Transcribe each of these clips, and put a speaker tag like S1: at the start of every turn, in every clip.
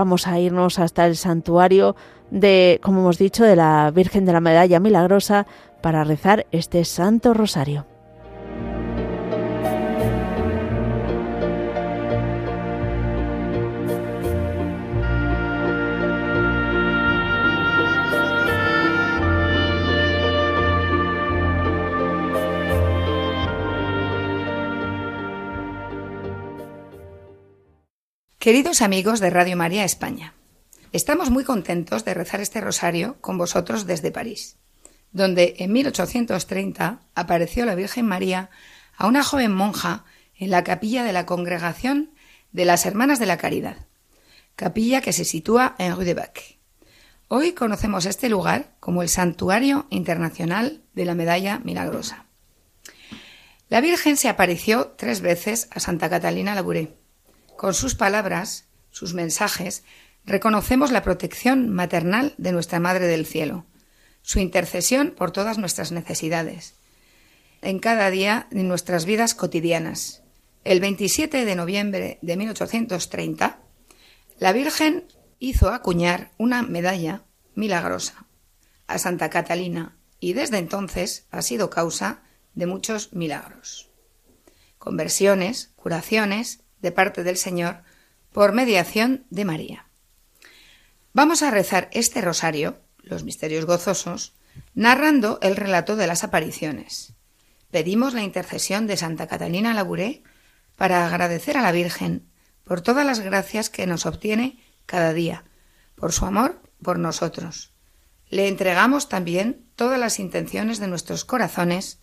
S1: vamos a irnos hasta el santuario de, como hemos dicho, de la Virgen de la Medalla Milagrosa para rezar este Santo Rosario.
S2: Queridos amigos de Radio María España, estamos muy contentos de rezar este rosario con vosotros desde París, donde en 1830 apareció la Virgen María a una joven monja en la capilla de la Congregación de las Hermanas de la Caridad, capilla que se sitúa en Rue de Bac. Hoy conocemos este lugar como el Santuario Internacional de la Medalla Milagrosa. La Virgen se apareció tres veces a Santa Catalina Labouré con sus palabras, sus mensajes, reconocemos la protección maternal de nuestra Madre del Cielo, su intercesión por todas nuestras necesidades, en cada día de nuestras vidas cotidianas. El 27 de noviembre de 1830, la Virgen hizo acuñar una medalla milagrosa a Santa Catalina y desde entonces ha sido causa de muchos milagros. Conversiones, curaciones de parte del Señor por mediación de María. Vamos a rezar este rosario, los misterios gozosos, narrando el relato de las apariciones. Pedimos la intercesión de Santa Catalina Labouré para agradecer a la Virgen por todas las gracias que nos obtiene cada día, por su amor por nosotros. Le entregamos también todas las intenciones de nuestros corazones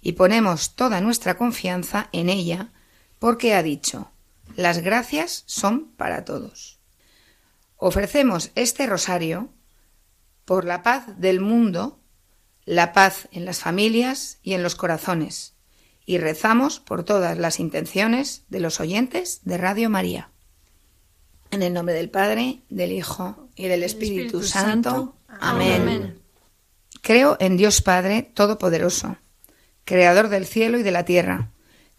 S2: y ponemos toda nuestra confianza en ella, porque ha dicho las gracias son para todos. Ofrecemos este rosario por la paz del mundo, la paz en las familias y en los corazones, y rezamos por todas las intenciones de los oyentes de Radio María. En el nombre del Padre, del Hijo y del Espíritu, Santo. Amén. Creo en Dios Padre Todopoderoso, Creador del cielo y de la tierra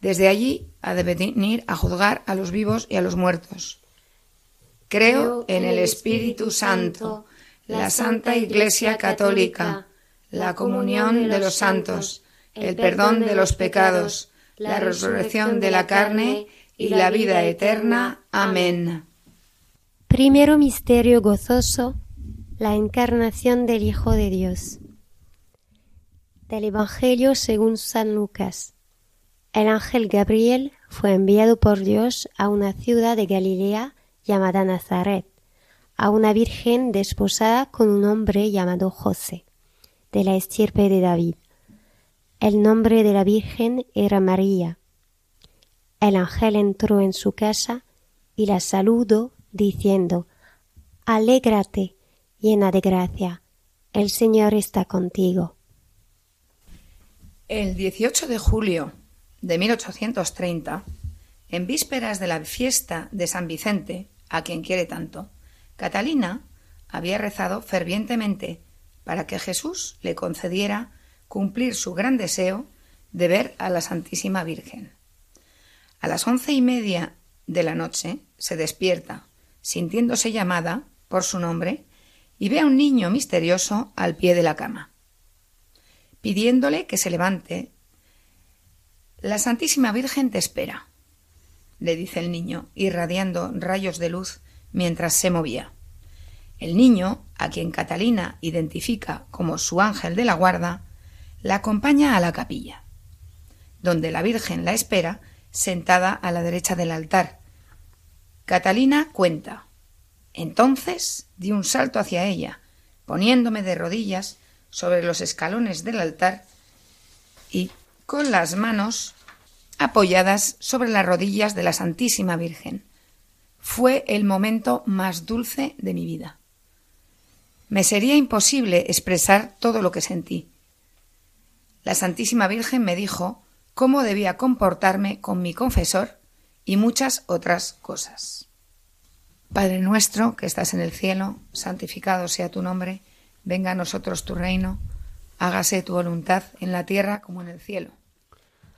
S2: Desde allí ha de venir a juzgar a los vivos y a los muertos. Creo en el Espíritu Santo, la Santa Iglesia Católica, la comunión de los santos, el perdón de los pecados, la resurrección de la carne y la vida eterna. Amén.
S3: Primero misterio gozoso, la encarnación del Hijo de Dios. Del Evangelio según San Lucas. El ángel Gabriel fue enviado por Dios a una ciudad de Galilea llamada Nazaret, a una virgen desposada con un hombre llamado José, de la estirpe de David. El nombre de la virgen era María. El ángel entró en su casa y la saludó diciendo Alégrate, llena de gracia, el Señor está contigo.
S2: El 18 de julio de 1830, en vísperas de la fiesta de San Vicente, a quien quiere tanto, Catalina había rezado fervientemente para que Jesús le concediera cumplir su gran deseo de ver a la Santísima Virgen. A las once y media de la noche se despierta, sintiéndose llamada por su nombre, y ve a un niño misterioso al pie de la cama. Pidiéndole que se levante, la Santísima Virgen te espera, le dice el niño, irradiando rayos de luz mientras se movía. El niño, a quien Catalina identifica como su ángel de la guarda, la acompaña a la capilla, donde la Virgen la espera sentada a la derecha del altar. Catalina cuenta. Entonces di un salto hacia ella, poniéndome de rodillas sobre los escalones del altar y con las manos apoyadas sobre las rodillas de la Santísima Virgen. Fue el momento más dulce de mi vida. Me sería imposible expresar todo lo que sentí. La Santísima Virgen me dijo cómo debía comportarme con mi confesor y muchas otras cosas. Padre nuestro que estás en el cielo, santificado sea tu nombre, venga a nosotros tu reino, hágase tu voluntad en la tierra como en el cielo.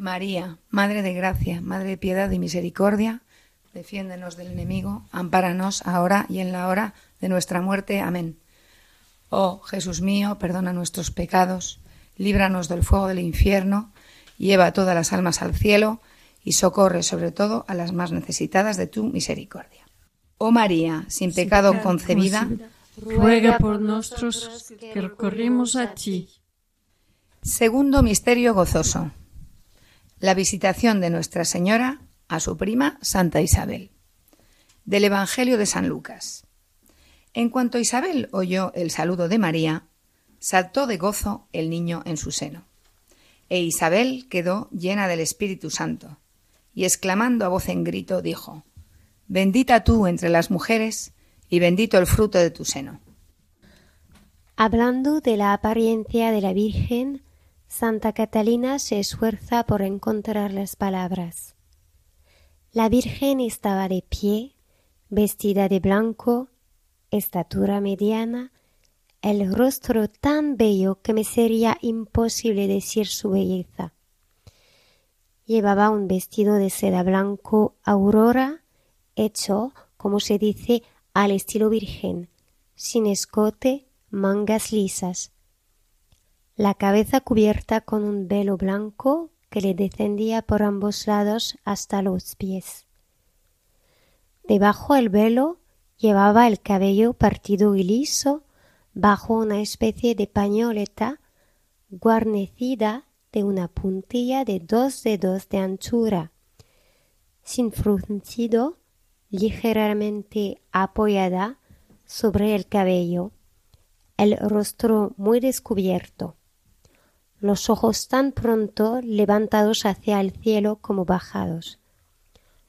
S2: María, Madre de Gracia, Madre de Piedad y Misericordia, defiéndenos del enemigo, ampáranos ahora y en la hora de nuestra muerte. Amén. Oh Jesús mío, perdona nuestros pecados, líbranos del fuego del infierno, lleva todas las almas al cielo, y socorre sobre todo a las más necesitadas de tu misericordia. Oh María, sin, pecado, concebida,
S4: ruega por nosotros que recorrimos a ti.
S2: Segundo misterio gozoso. La visitación de Nuestra Señora a su prima Santa Isabel. Del Evangelio de San Lucas. En cuanto Isabel oyó el saludo de María, saltó de gozo el niño en su seno. E Isabel quedó llena del Espíritu Santo y exclamando a voz en grito dijo Bendita tú entre las mujeres, y bendito el fruto de tu seno.
S3: Hablando de la apariencia de la Virgen, Santa Catalina se esfuerza por encontrar las palabras. La Virgen estaba de pie, vestida de blanco, estatura mediana, el rostro tan bello que me sería imposible decir su belleza. Llevaba un vestido de seda blanco aurora, hecho, como se dice, al estilo virgen, sin escote, mangas lisas. La cabeza cubierta con un velo blanco que le descendía por ambos lados hasta los pies. Debajo del velo llevaba el cabello partido y liso bajo una especie de pañoleta guarnecida de una puntilla de dos dedos de anchura, sin fruncido, ligeramente apoyada sobre el cabello, el rostro muy descubierto, los ojos tan pronto levantados hacia el cielo como bajados,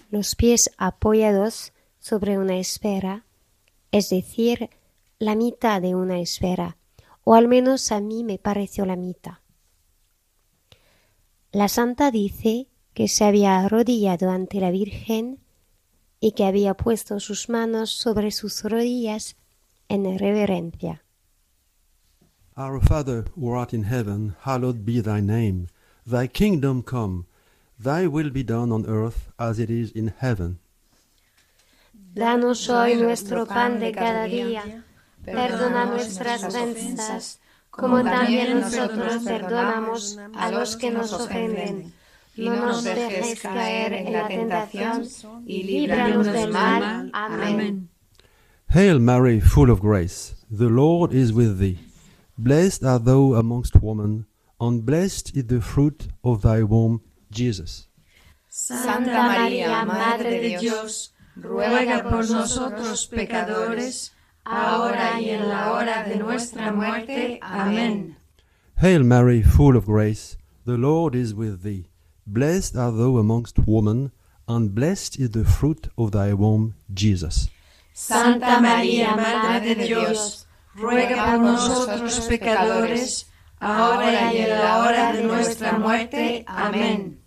S3: los pies apoyados sobre una esfera, es decir, la mitad de una esfera, o al menos a mí me pareció la mitad. La santa dice que se había arrodillado ante la Virgen y que había puesto sus manos sobre sus rodillas en reverencia.
S4: Our Father who art in heaven, hallowed be thy name. Thy kingdom come, thy will be done on earth as it is in heaven.
S3: Danos hoy nuestro pan de cada día Perdona nuestras ofensas, como también nosotros perdonamos a los que nos ofenden. No nos dejes caer en la tentación y líbranos del mal. Amén.
S4: Hail Mary, full of grace, the Lord is with thee. Blessed art thou amongst women, and blessed is the fruit of thy womb, Jesus.
S5: Santa María, Madre de Dios, ruega por nosotros pecadores, ahora y en la hora de nuestra muerte. Amén.
S4: Hail Mary, full of grace, the Lord is with thee. Blessed art thou amongst women, and blessed is the fruit of thy womb, Jesus.
S5: Santa María, Madre de Dios, ruega por nosotros pecadores, ahora y en la hora de nuestra muerte. Amén.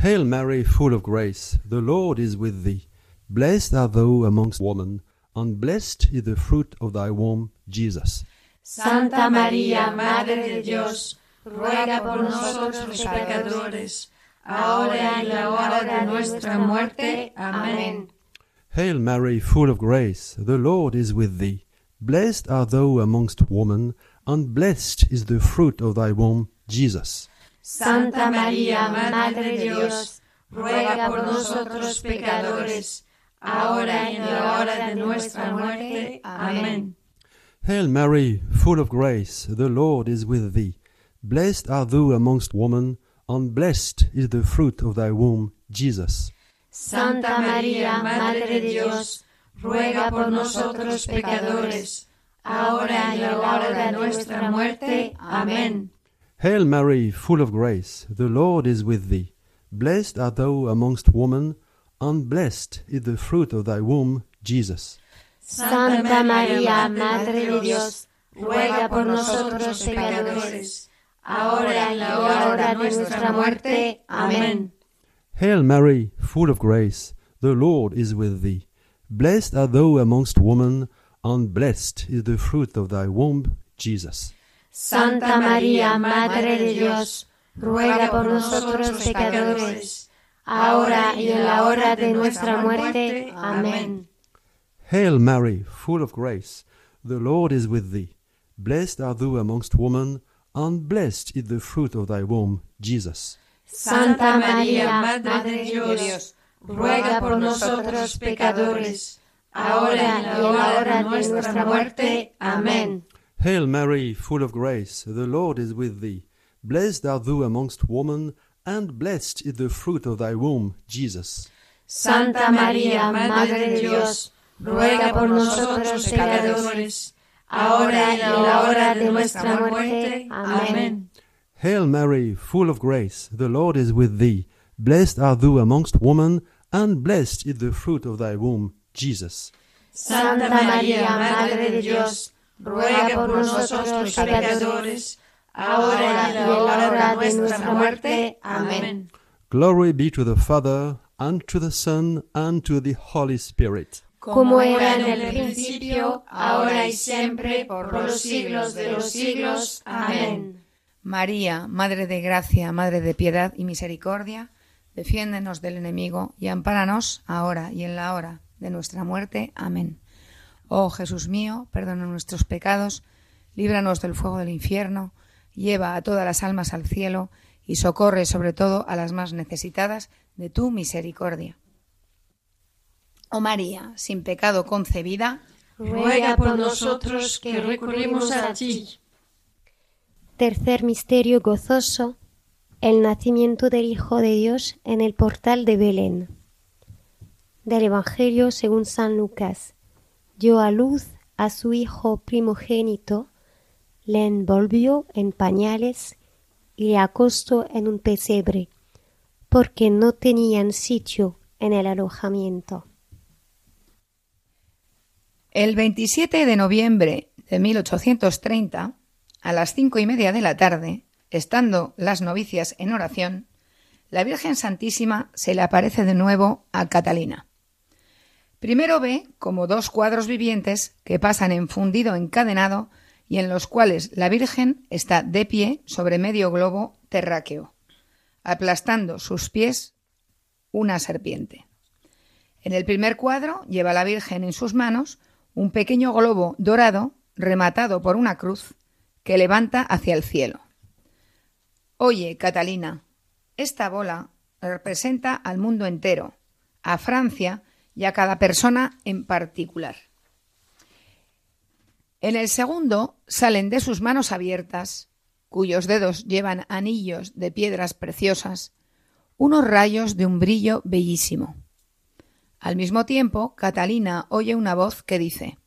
S4: Hail Mary, full of grace, the Lord is with thee. Blessed art thou amongst women, and blessed is the fruit of thy womb, Jesus.
S5: Santa María, Madre de Dios, ruega por nosotros pecadores, ahora y en la hora de nuestra muerte. Amén.
S4: Hail Mary, full of grace, the Lord is with thee. Blessed art thou amongst women, and blessed is the fruit of thy womb, Jesus.
S5: Santa María, Madre de Dios, ruega por nosotros pecadores, ahora y en la hora de nuestra muerte. Amén.
S4: Hail Mary, full of grace, the Lord is with thee. Blessed art thou amongst women, and blessed is the fruit of thy womb, Jesus.
S5: Santa María, Madre de Dios, ruega por nosotros pecadores, ahora y en la hora de nuestra muerte. Amén.
S4: Hail Mary, full of grace, the Lord is with thee. Blessed art thou amongst women, and blessed is the fruit of thy womb, Jesus.
S3: Santa María, Madre de Dios,
S5: ruega por nosotros pecadores, ahora y en la hora de nuestra muerte. Amén.
S4: Hail Mary, full of grace, the Lord is with thee. Blessed art thou amongst women, and blessed is the fruit of thy womb, Jesus.
S3: Santa María, Madre de Dios, ruega por nosotros pecadores, ahora y en la hora de nuestra muerte. Amén.
S4: Hail Mary, full of grace, the Lord is with thee. Blessed art thou amongst women, and blessed is the fruit of thy womb, Jesus.
S5: Santa María, Madre de Dios, ruega por nosotros pecadores, ahora y en la hora de nuestra muerte. Amén.
S4: Hail Mary, full of grace, the Lord is with thee. Blessed art thou amongst women, and blessed is the fruit of thy womb, Jesus.
S5: Santa María, Madre de Dios, ruega por nosotros pecadores, ahora y en la hora de nuestra muerte. Amén.
S4: Hail Mary, full of grace, the Lord is with thee. Blessed art thou amongst women, and blessed is the fruit of thy womb, Jesus.
S5: Santa María, Madre de Dios, ruega por nosotros pecadores, ahora y en la hora de nuestra muerte. Amén.
S4: Glory be to the Father, and to the Son, and to the Holy Spirit.
S3: como era en el
S5: principio, ahora y siempre, por los siglos de los siglos. Amén.
S2: María, Madre de Gracia, Madre de Piedad y Misericordia, defiéndenos del enemigo y ampáranos ahora y en la hora de nuestra muerte. Amén. Oh Jesús mío, perdona nuestros pecados, líbranos del fuego del infierno, lleva a todas las almas al cielo y socorre sobre todo a las más necesitadas de tu misericordia. Oh María, sin pecado concebida,
S5: ruega por nosotros que recurrimos a ti.
S3: Tercer misterio gozoso, el nacimiento del Hijo de Dios en el portal de Belén. Del Evangelio según San Lucas. Dio a luz a su hijo primogénito, le envolvió en pañales y le acostó en un pesebre, porque no tenían sitio en el alojamiento.
S2: El 27 de noviembre de 1830, a las cinco y media de la tarde, estando las novicias en oración, la Virgen Santísima se le aparece de nuevo a Catalina. Primero ve como dos cuadros vivientes que pasan en fundido encadenado y en los cuales la Virgen está de pie sobre medio globo terráqueo, aplastando sus pies una serpiente. En el primer cuadro lleva la Virgen en sus manos un pequeño globo dorado rematado por una cruz que levanta hacia el cielo. Oye, Catalina, esta bola representa al mundo entero, a Francia y a cada persona en particular. En el segundo salen de sus manos abiertas, cuyos dedos llevan anillos de piedras preciosas, unos rayos de un brillo bellísimo. Al mismo tiempo, Catalina oye una voz que dice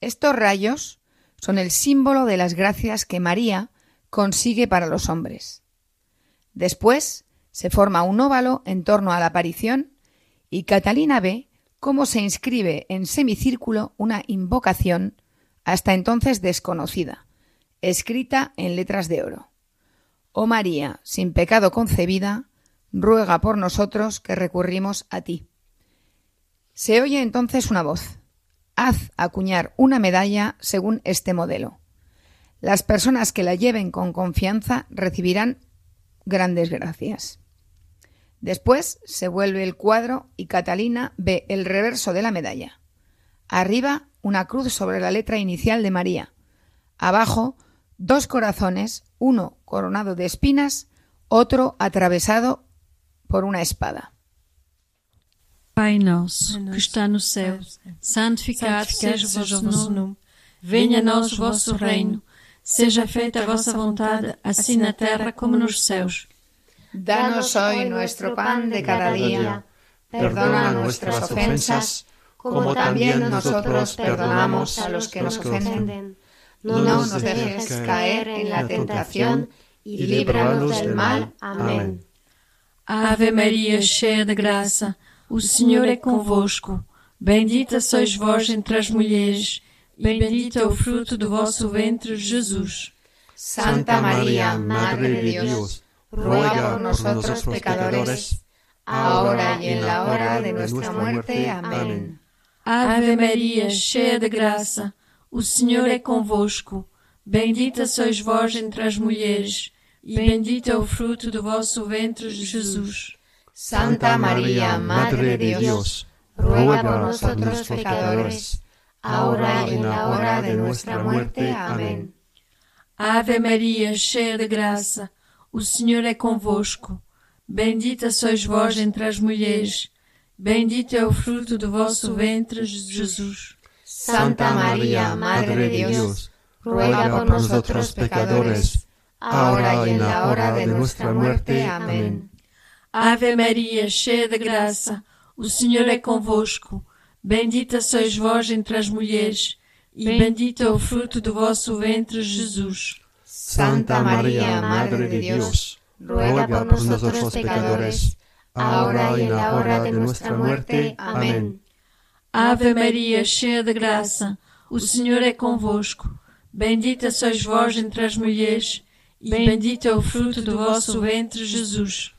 S2: Estos rayos son el símbolo de las gracias que María consigue para los hombres. Después se forma un óvalo en torno a la aparición y Catalina ve cómo se inscribe en semicírculo una invocación hasta entonces desconocida, escrita en letras de oro. Oh María, sin pecado concebida, ruega por nosotros que recurrimos a ti. Se oye entonces una voz. Haz acuñar una medalla según este modelo. Las personas que la lleven con confianza recibirán grandes gracias. Después se vuelve el cuadro y Catalina ve el reverso de la medalla. Arriba una cruz sobre la letra inicial de María. Abajo dos corazones, uno coronado de espinas, otro atravesado por una espada.
S6: Pai nosso, que está no céu, santificado seja o vosso nome. Venha a nós o vosso reino. Seja feita a vossa vontade, assim na terra como nos céus.
S2: Danos hoy nuestro pan de cada día. Perdona nuestras ofensas, como también nosotros perdonamos a los que nos ofenden. No nos dejes caer en la tentación y líbranos del mal. Amén.
S6: Ave Maria, cheia de graça, o Senhor é convosco. Bendita sois vós entre as mulheres, e bendito é o fruto do vosso ventre, Jesus.
S2: Santa María, Madre de Dios, ruega por nosotros pecadores, ahora y en la hora de nuestra muerte. Amén.
S6: Ave Maria, cheia de graça, o Senhor é convosco. Bendita sois vós entre as mulheres, e bendito é o fruto do vosso ventre, Jesus.
S2: Santa María, Madre de Dios, ruega por nosotros pecadores, ahora y en la hora de nuestra muerte. Amén.
S6: Ave Maria, cheia de graça, o Senhor é convosco. Bendita sois vós entre as mulheres, bendito é o fruto do vosso ventre, Jesus.
S2: Santa María, Madre de Dios, ruega por nosotros pecadores, ahora y en la hora de nuestra muerte. Amén.
S6: Ave Maria, cheia de graça, o Senhor é convosco. Bendita sois vós entre as mulheres, e bendito é o fruto do vosso ventre, Jesus.
S2: Santa María, Madre de Dios, ruega por nosotros pecadores,
S4: ahora y en la hora de nuestra muerte. Amén.
S5: Ave Maria, cheia de graça, o Senhor é convosco. Bendita sois vós entre as mulheres, e bendito é o fruto do vosso ventre, Jesus.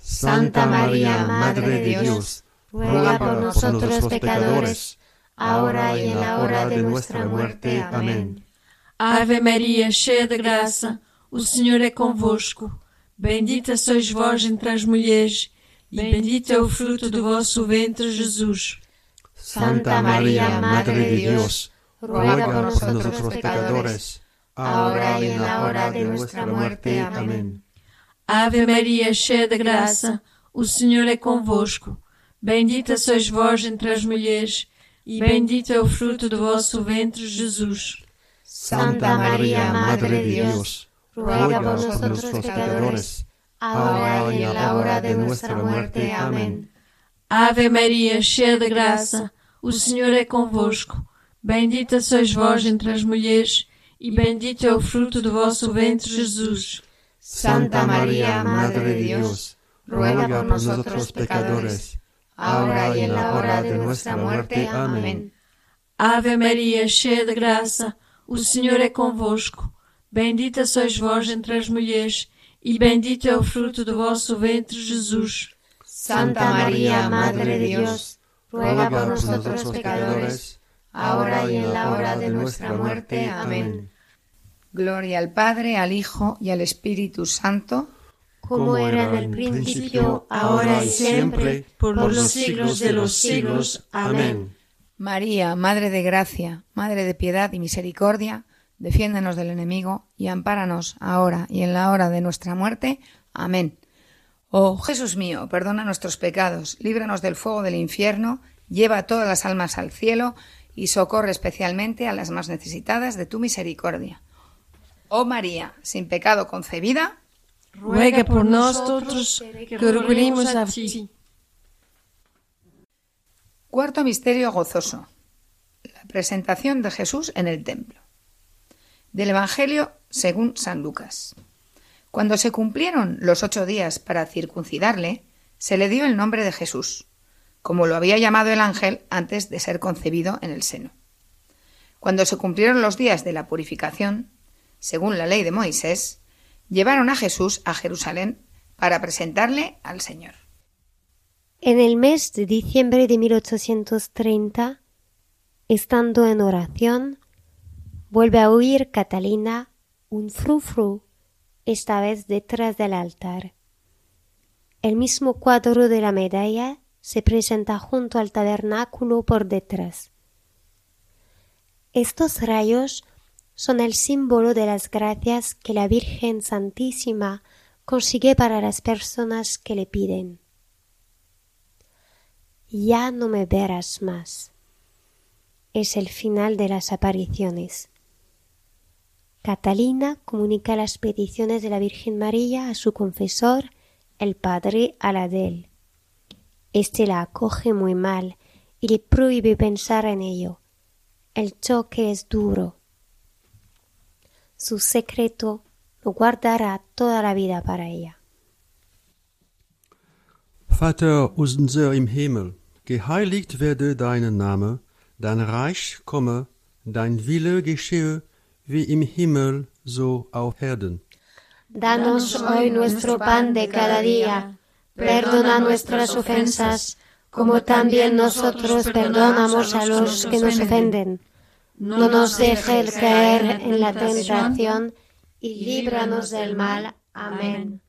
S4: Santa María, Madre de Dios, ruega por nosotros pecadores, ahora y en la hora de nuestra muerte. Amén.
S5: Ave Maria, cheia de graça, o Senhor é convosco. Bendita sois vós entre as mulheres, e bendito é o fruto do vosso ventre, Jesus.
S4: Santa María, Madre de Dios, ruega por nosotros pecadores, ahora y en la hora de nuestra muerte. Amén.
S5: Ave Maria, cheia de graça, o Senhor é convosco. Bendita sois vós entre as mulheres, e bendito é o fruto do vosso ventre, Jesus.
S4: Santa María, Madre de Dios, ruega por nosotros pecadores, ahora y en la hora de nuestra muerte. Amén.
S5: Ave Maria, cheia de graça, o Senhor é convosco. Bendita sois vós entre as mulheres, e bendito é o fruto do vosso ventre, Jesus.
S4: Santa María, Madre de Dios, ruega por nosotros pecadores, ahora y en la hora de nuestra muerte. Amén.
S5: Ave Maria, cheia de graça, o Senhor é convosco. Bendita sois vós entre as mulheres, e bendito é o fruto do vosso ventre, Jesus.
S2: Santa María, Madre de Dios, ruega por nosotros pecadores, ahora y en la hora de nuestra muerte. Amén. Gloria al Padre, al Hijo y al Espíritu Santo,
S3: como era en el principio, ahora y siempre, por los siglos de los siglos. Amén.
S2: María, Madre de Gracia, Madre de Piedad y Misericordia, defiéndenos del enemigo y ampáranos ahora y en la hora de nuestra muerte. Amén. Oh Jesús mío, perdona nuestros pecados, líbranos del fuego del infierno, lleva a todas las almas al cielo y socorre especialmente a las más necesitadas de tu misericordia. Oh María, sin pecado concebida,
S5: ruega por nosotros que recurrimos a ti.
S2: Cuarto misterio gozoso. La presentación de Jesús en el templo. Del Evangelio según San Lucas. Cuando se cumplieron los ocho días para circuncidarle, se le dio el nombre de Jesús, como lo había llamado el ángel antes de ser concebido en el seno. Cuando se cumplieron los días de la purificación, según la ley de Moisés, llevaron a Jesús a Jerusalén para presentarle al Señor.
S3: En el mes de diciembre de 1830, estando en oración, vuelve a oír Catalina un frufru, esta vez detrás del altar. El mismo cuadro de la medalla se presenta junto al tabernáculo por detrás. Estos rayos son el símbolo de las gracias que la Virgen Santísima consigue para las personas que le piden. Ya no me verás más. Es el final de las apariciones. Catalina comunica las peticiones de la Virgen María a su confesor, el padre Aladel. Este la acoge muy mal y le prohíbe pensar en ello. El choque es duro. Su secreto lo guardará toda la vida para ella.
S4: Vater unser im Himmel, geheiligt werde dein Name, dein Reich komme, dein Wille geschehe, wie im Himmel, so auf Erden.
S3: Danos hoy nuestro pan de cada día. Perdona nuestras ofensas, como también nosotros perdonamos a los que nos ofenden. No nos dejes caer en la tentación y líbranos del mal. Amén.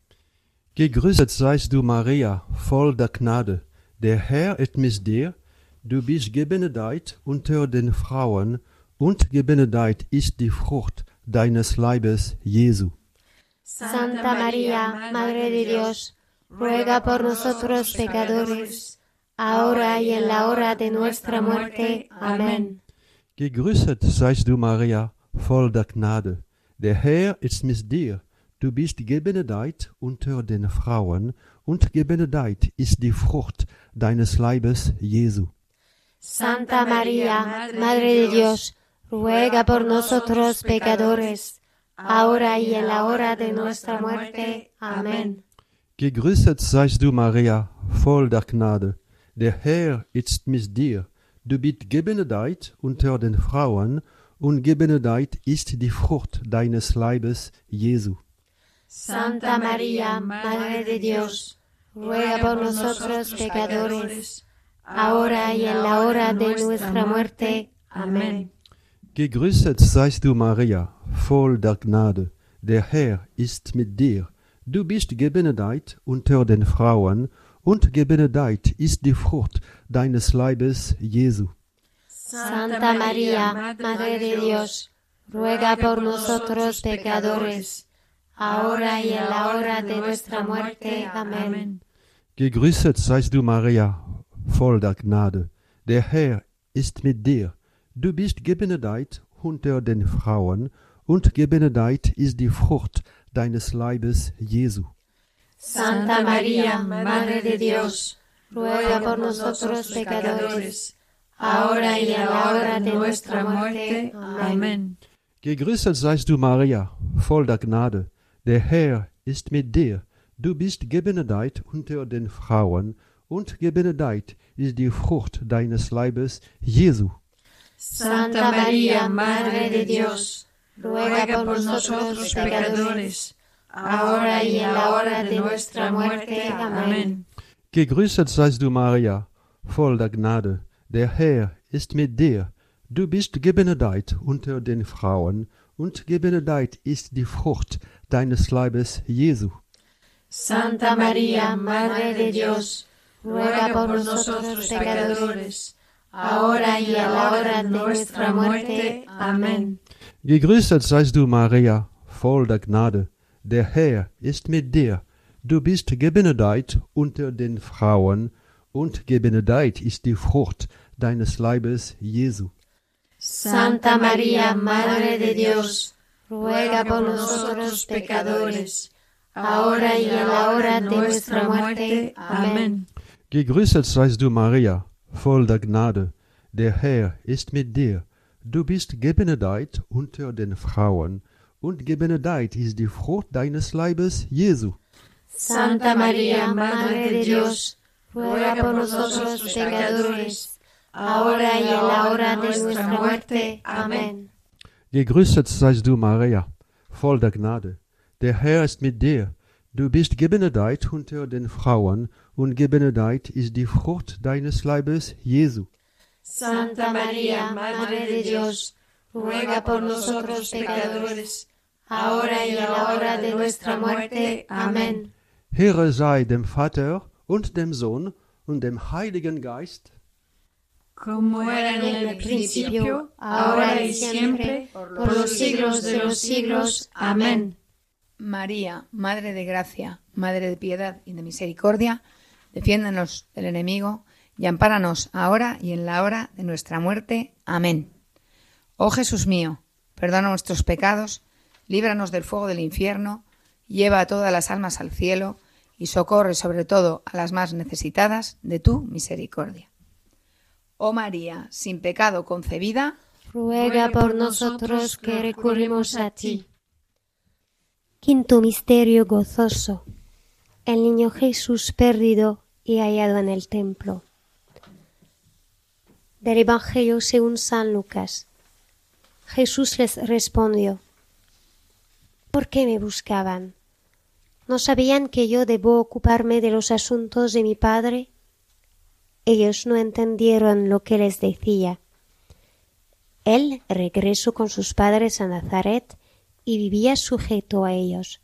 S4: Gegrüßet seist du, Maria, voll der Gnade. Der Herr ist mit dir. Du bist gebenedeit unter den Frauen, und gebenedeit ist die Frucht deines Leibes, Jesu.
S3: Santa María, Madre de Dios, ruega por nosotros pecadores, ahora y en la hora de nuestra muerte. Amén.
S4: Gegrüßet seist du, Maria, voll der Gnade. Der Herr ist mit dir. Du bist gebenedeit unter den Frauen, und gebenedeit ist die Frucht deines Leibes, Jesu.
S3: Santa María, Madre de Dios, ruega por nosotros pecadores, ahora y en la hora de nuestra muerte. Amén.
S4: Gegrüßet seist du, Maria, voll der Gnade. Der Herr ist mit dir. Du bist gebenedeit unter den Frauen, und gebenedeit ist die Frucht deines Leibes, Jesu.
S3: Santa María, Madre de Dios, ruega por nosotros pecadores, ahora y en la hora de nuestra muerte. Amén.
S4: Gegrüßet seist du, Maria, voll der Gnade. Der Herr ist mit dir. Du bist gebenedeit unter den Frauen, und gebenedeit ist die Frucht deines Leibes, Jesu.
S3: Santa María, Madre de Dios, ruega por nosotros pecadores, ahora y en la hora de nuestra muerte. Amén.
S4: Gegrüßet seist du, Maria, voll der Gnade. Der Herr ist mit dir. Du bist gebenedeit unter den Frauen, und gebenedeit ist die Frucht deines Leibes, Jesu.
S3: Santa María, Madre de Dios, ruega por nosotros pecadores, ahora y en la hora de nuestra muerte. Amén.
S4: Gegrüßet seist du, Maria, voll der Gnade. Der Herr ist mit dir. Du bist gebenedeit unter den Frauen, und gebenedeit ist die Frucht deines Leibes, Jesu.
S3: Santa María, Madre de Dios, ruega por nosotros pecadores, ahora y en la hora de nuestra muerte. Amén.
S4: Gegrüßet seist du, Maria, voll der Gnade. Der Herr ist mit dir. Du bist gebenedeit unter den Frauen, und gebenedeit ist die Frucht deines Leibes, Jesu.
S3: Santa María, Madre de Dios, ruega por nosotros pecadores, ahora y en la hora de nuestra muerte. Amén.
S4: Gegrüßet seist du, Maria, voll der Gnade. Der Herr ist mit dir. Du bist gebenedeit unter den Frauen, und gebenedeit ist die Frucht deines Leibes, Jesu.
S3: Santa María, Madre de Dios, ruega por nosotros pecadores, ahora y en la hora de nuestra muerte. Amén.
S4: Gegrüßet seist du, Maria, voll der Gnade. Der Herr ist mit dir. Du bist gebenedeit unter den Frauen, und gebenedeit ist die Frucht deines Leibes, Jesu.
S3: Santa María, Madre de Dios, ruega por nosotros pecadores, ahora y en la hora de nuestra muerte. Amén.
S4: Gegrüßet seist du, Maria, voll der Gnade. Der Herr ist mit dir. Du bist gebenedeit unter den Frauen, und gebenedeit ist die Frucht deines Leibes, Jesu.
S3: Santa María, Madre de Dios, ruega por nosotros pecadores, ahora y en la hora de nuestra muerte. Amén.
S4: Ehre sei dem Vater und dem Sohn und dem Heiligen Geist,
S5: como era en el principio, ahora y siempre, por los siglos de los siglos. Amén.
S2: María, Madre de Gracia, Madre de Piedad y de Misericordia, defiéndanos del enemigo y ampáranos ahora y en la hora de nuestra muerte. Amén. Oh Jesús mío, perdona nuestros pecados, líbranos del fuego del infierno, lleva a todas las almas al cielo y socorre sobre todo a las más necesitadas de tu misericordia. Oh María, sin pecado concebida,
S3: ruega por nosotros que recurrimos a ti. Quinto misterio gozoso. El niño Jesús perdido y hallado en el templo. Del Evangelio según San Lucas. Jesús les respondió, ¿Por qué me buscaban? ¿No sabían que yo debo ocuparme de los asuntos de mi Padre? Ellos no entendieron lo que les decía. Él regresó con sus padres a Nazaret y vivía sujeto a ellos.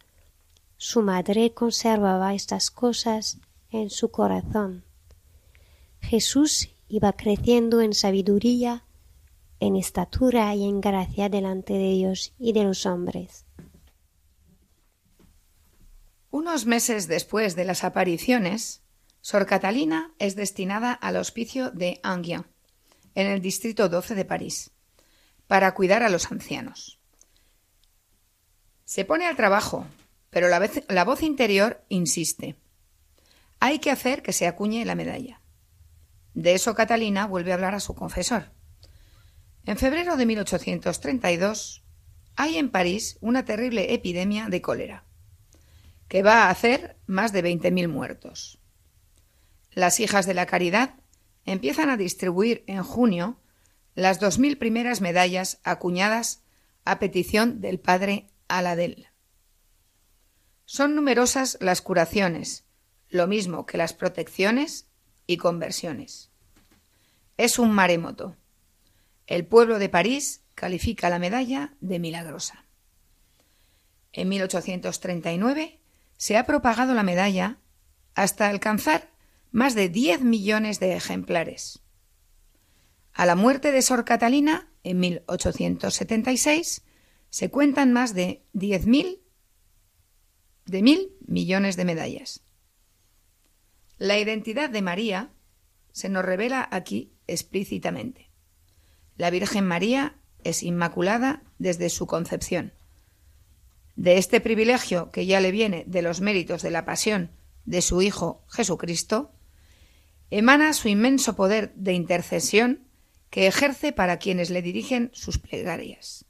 S3: Su madre conservaba estas cosas en su corazón. Jesús iba creciendo en sabiduría, en estatura y en gracia delante de Dios y de los hombres.
S2: Unos meses después de las apariciones, Sor Catalina es destinada al hospicio de Enghien, en el distrito 12 de París, para cuidar a los ancianos. Se pone al trabajo, pero la, la voz interior insiste. Hay que hacer que se acuñe la medalla. De eso Catalina vuelve a hablar a su confesor. En febrero de 1832 hay en París una terrible epidemia de cólera. Que va a hacer más de 20.000 muertos. Las hijas de la caridad empiezan a distribuir en junio las 2.000 primeras medallas acuñadas a petición del padre Aladel. Son numerosas las curaciones, lo mismo que las protecciones y conversiones. Es un maremoto. El pueblo de París califica la medalla de milagrosa. En 1839 se ha propagado la medalla hasta alcanzar más de 10 millones de ejemplares. A la muerte de Sor Catalina, en 1876, se cuentan más de 10.000 de mil millones de medallas. La identidad de María se nos revela aquí explícitamente. La Virgen María es inmaculada desde su concepción. De este privilegio que ya le viene de los méritos de la pasión de su Hijo Jesucristo, emana su inmenso poder de intercesión que ejerce para quienes le dirigen sus plegarias.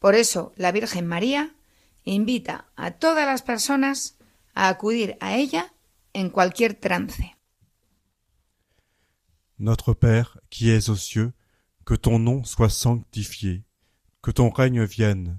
S2: Por eso la Virgen María invita a todas las personas a acudir a ella en cualquier trance.
S7: Notre Père qui es aux cieux, que ton nom soit sanctifié, que ton règne vienne,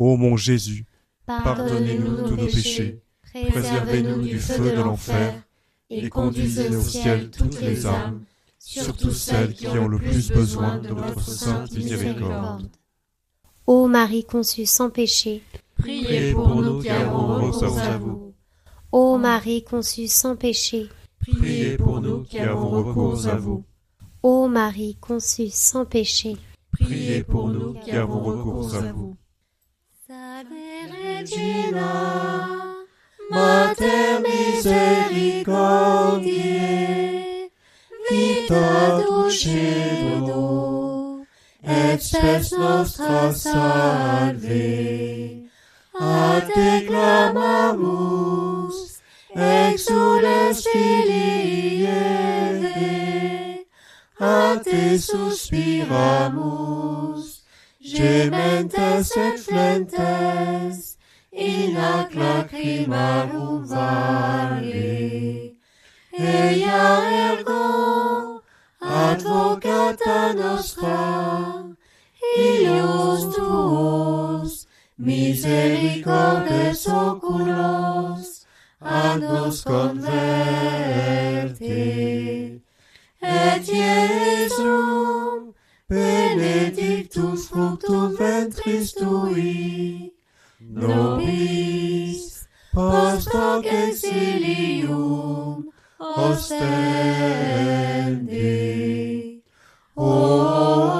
S4: Ô mon Jésus,
S3: Pardonnez-nous tous nos péchés,
S4: préservez-nous du feu de l'enfer, et conduisez au ciel toutes les âmes, surtout celles qui ont le plus besoin de votre sainte miséricorde.
S3: Ô Marie conçue sans péché,
S5: Priez pour nous qui avons recours à vous.
S3: ô Marie conçue sans péché,
S5: Priez pour nous qui avons recours à vous.
S3: ô Marie conçue sans péché.
S5: Priez pour nous qui avons recours à vous.
S3: Salve Regina,
S7: Mater misericordiae, vita dulcedo, et spes nostra salve. A te clamamus, exules filii Eve, a te suspiramus, gementes et flentes, in ac lacrimarum vale. Eia ergo, advocata nostra, illos tuos, misericordes oculos, a nos converte. Et Iesum, benedictus fructum ventris tui, nobis post hoc exilium ostende. O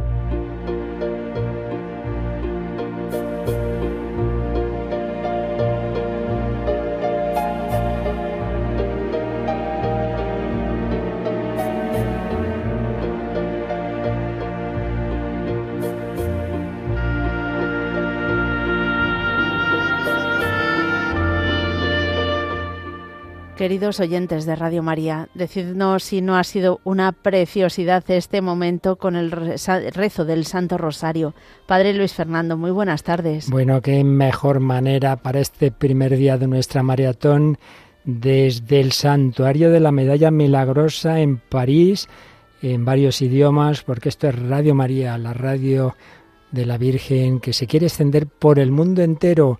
S1: Queridos oyentes de Radio María, decidnos si no ha sido una preciosidad este momento con el rezo del Santo Rosario. Padre Luis Fernando, muy buenas tardes.
S8: Bueno, qué mejor manera para este primer día de nuestra maratón desde el santuario de la Medalla Milagrosa en París, en varios idiomas, porque esto es Radio María, la radio de la Virgen que se quiere extender por el mundo entero.